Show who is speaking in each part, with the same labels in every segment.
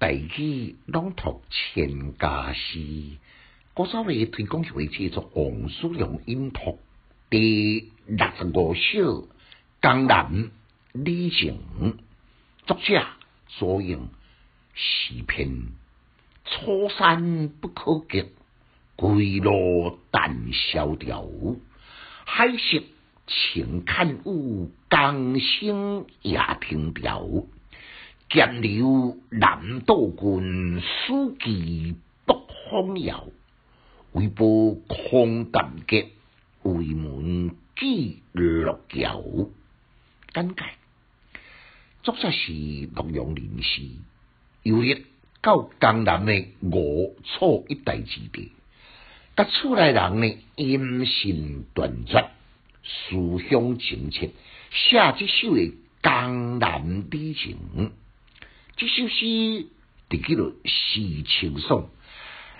Speaker 1: 大器朗读千家诗，郭少伟推广会制作王叔良音读第六十五首《江南李靖》，作者左应诗篇：初山不可及，归路但萧条。海色晴看雾，江声也听调。剑流南渡郡，书记北风摇。为报空淡结，为门记六桥。简介：作者是洛阳人士，游历到江南的吴楚一带之地。甲厝内人呢，音信断绝，思乡情切，写这首的江南旅情。这首诗伫记录诗情爽，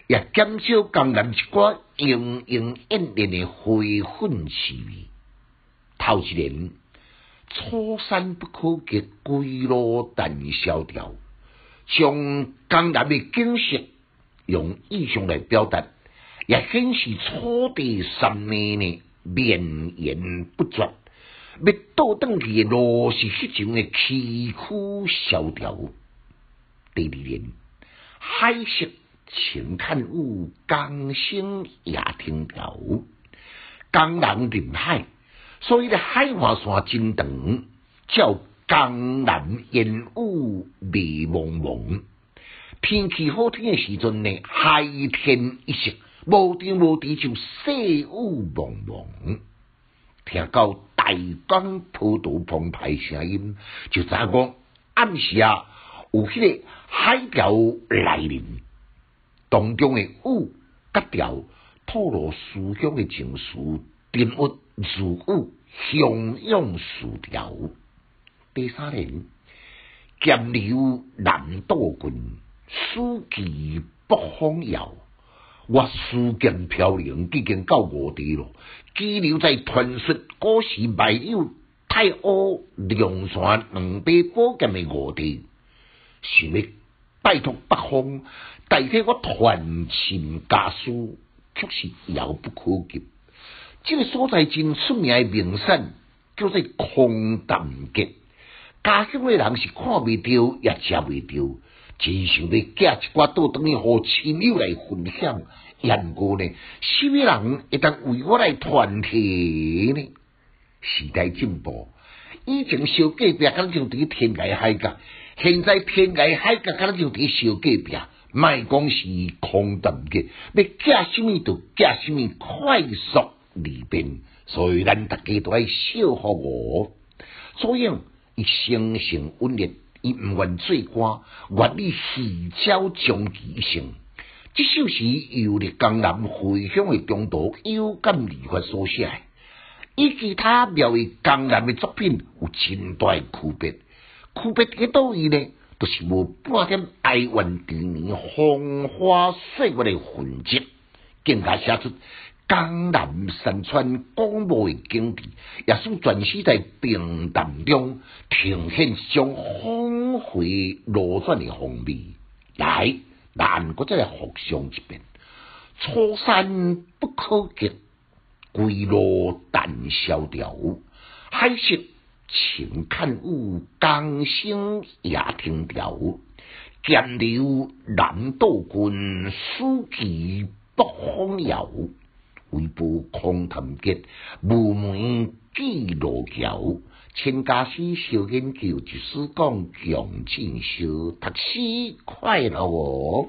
Speaker 1: 也减少江南一寡莺莺燕燕的灰粉气味。头一年，初山不可及，归路但萧条。将江南的景色用意象来表达，也显示初地三年呢绵延不绝。要倒转去的路是迄种的崎岖萧条。第二年，海色晴看雾，江声也听调。江南临海，所以咧海岸线真长，叫江南烟雾迷蒙蒙。天气好天的时阵呢，海天一色，无天无地就细雾蒙蒙。听到大江波涛澎湃声音，就知讲暗时啊。有迄个海潮来临，当中的雾甲调透露思乡的情绪，沉郁自舞，汹涌树条。第三年，剑流南渡郡，书记北风摇。我书剑飘零，已经到五地咯。记留在传说古时埋有太阿梁山两百宝剑的五地。想要拜托北方代替我传情家书，却是遥不可及。这个所在真出名的名山，叫做空淡阁。家乡的人是看未到，也食未到，真想要寄一寡倒等于和亲友来分享。然过呢，什么人会当为我来传递呢？时代进步，以前小隔壁敢像伫天涯海角。现在天涯海角，敢就伫小隔壁，卖讲是空谈嘅，要寄什么就寄什么，快速利便，所以咱大家都爱笑话我。所以伊生性温烈，伊毋愿做官，愿意细交终其一生。这首诗由伫江南回乡的中途有感而发所写，与其他描绘江南的作品有真大区别。区别伫倒位呢，都是无半点哀怨缠绵、风花雪月的痕迹，更加写出江南山川广袤的景致，也算全是在平淡中呈现上峰回路转的风味。来，咱国再来复诵一遍：初山不可及，归路但萧条，海色。晴看雾，江声也听调。剑流南渡郡，书记北风摇。微步空谈结，无门记路桥。千家诗小研究，就是讲强进修，读书快乐哦。